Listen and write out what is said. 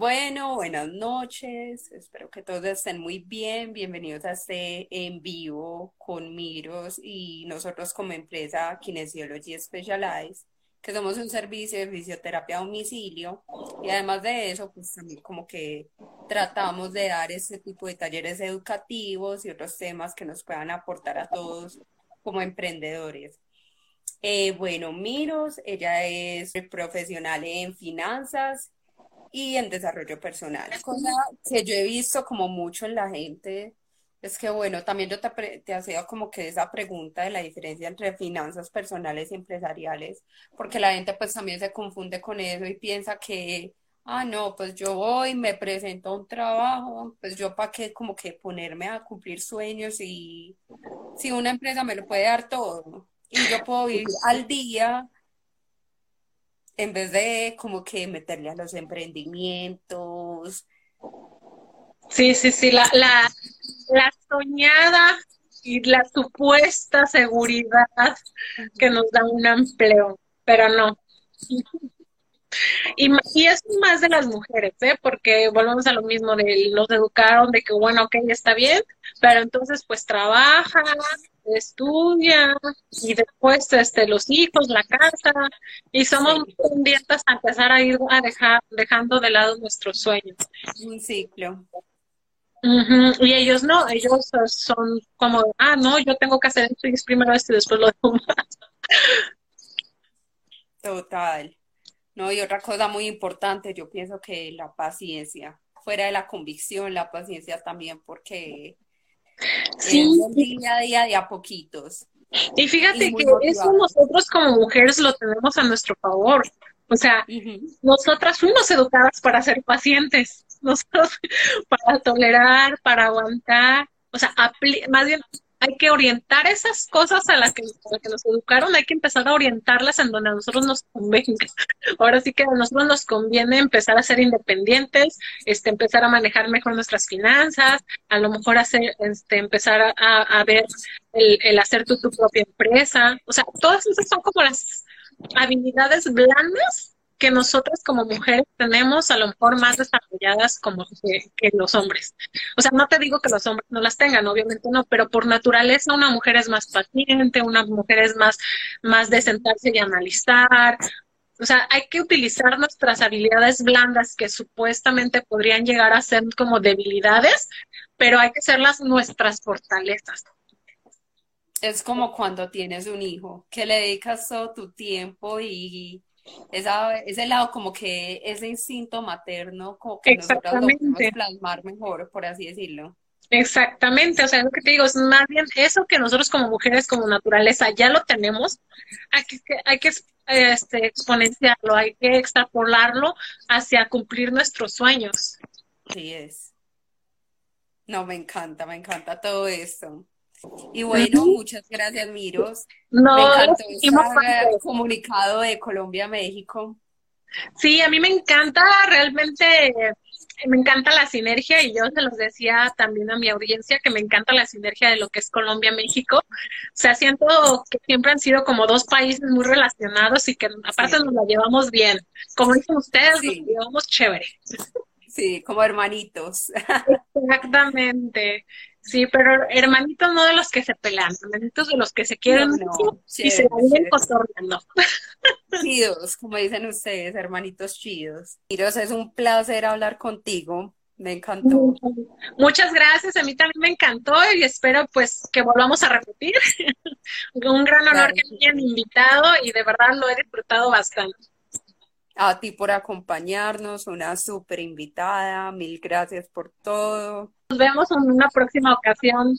Bueno, buenas noches. Espero que todos estén muy bien. Bienvenidos a este en vivo con Miros y nosotros como empresa Kinesiology Specialized, que somos un servicio de fisioterapia a domicilio y además de eso, pues como que tratamos de dar este tipo de talleres educativos y otros temas que nos puedan aportar a todos como emprendedores. Eh, bueno, Miros, ella es profesional en finanzas y en desarrollo personal. Cosa que yo he visto como mucho en la gente es que, bueno, también yo te, te hacía como que esa pregunta de la diferencia entre finanzas personales y empresariales, porque la gente pues también se confunde con eso y piensa que, ah, no, pues yo voy, me presento a un trabajo, pues yo para qué como que ponerme a cumplir sueños y si una empresa me lo puede dar todo y yo puedo vivir al día en vez de como que meterle a los emprendimientos. Sí, sí, sí, la, la, la soñada y la supuesta seguridad que nos da un empleo, pero no. Y, y, es más de las mujeres, ¿eh? Porque volvemos a lo mismo, de nos educaron de que, bueno, ok, está bien, pero entonces pues trabaja, estudia y después este, los hijos, la casa y somos muy pendientes a empezar a ir a dejar, dejando de lado nuestros sueños. Un ciclo. Y ellos no, ellos son como, ah, no, yo tengo que hacer esto y primero esto y después lo demás. Total. No, y otra cosa muy importante, yo pienso que la paciencia, fuera de la convicción, la paciencia también, porque Sí. día a día de a poquitos. Y fíjate que eso nosotros como mujeres lo tenemos a nuestro favor. O sea, nosotras fuimos educadas para ser pacientes, nosotros para tolerar, para aguantar. O sea, más bien hay que orientar esas cosas a las que, que nos educaron, hay que empezar a orientarlas en donde a nosotros nos convenga. Ahora sí que a nosotros nos conviene empezar a ser independientes, este, empezar a manejar mejor nuestras finanzas, a lo mejor hacer, este, empezar a, a ver el, el hacer tu, tu propia empresa. O sea, todas esas son como las habilidades blandas que nosotras como mujeres tenemos a lo mejor más desarrolladas como que, los hombres. O sea, no te digo que los hombres no las tengan, obviamente no, pero por naturaleza una mujer es más paciente, una mujer es más, más de sentarse y analizar. O sea, hay que utilizar nuestras habilidades blandas que supuestamente podrían llegar a ser como debilidades, pero hay que hacerlas nuestras fortalezas. Es como cuando tienes un hijo, que le dedicas todo tu tiempo y esa, ese lado como que ese instinto materno como que nosotros lo podemos plasmar mejor, por así decirlo. Exactamente, o sea, lo que te digo es más bien eso que nosotros como mujeres, como naturaleza, ya lo tenemos, hay que, hay que este, exponenciarlo, hay que extrapolarlo hacia cumplir nuestros sueños. Sí es. No, me encanta, me encanta todo esto. Y bueno, muchas gracias, Miros. No, me encantó este comunicado de Colombia-México. Sí, a mí me encanta, realmente me encanta la sinergia y yo se los decía también a mi audiencia que me encanta la sinergia de lo que es Colombia-México. O sea, siento que siempre han sido como dos países muy relacionados y que aparte nos la llevamos bien. Como dicen ustedes, nos llevamos chévere. Sí, como hermanitos. Exactamente. Sí, pero hermanitos no de los que se pelean, hermanitos de los que se quieren y se vienen cotorreando. Chidos, como dicen ustedes, hermanitos chidos. Miros, es un placer hablar contigo. Me encantó. Muchas gracias, a mí también me encantó y espero pues que volvamos a repetir. un gran honor que me hayan invitado y de verdad lo he disfrutado bastante. A ti por acompañarnos, una súper invitada, mil gracias por todo. Nos vemos en una próxima ocasión.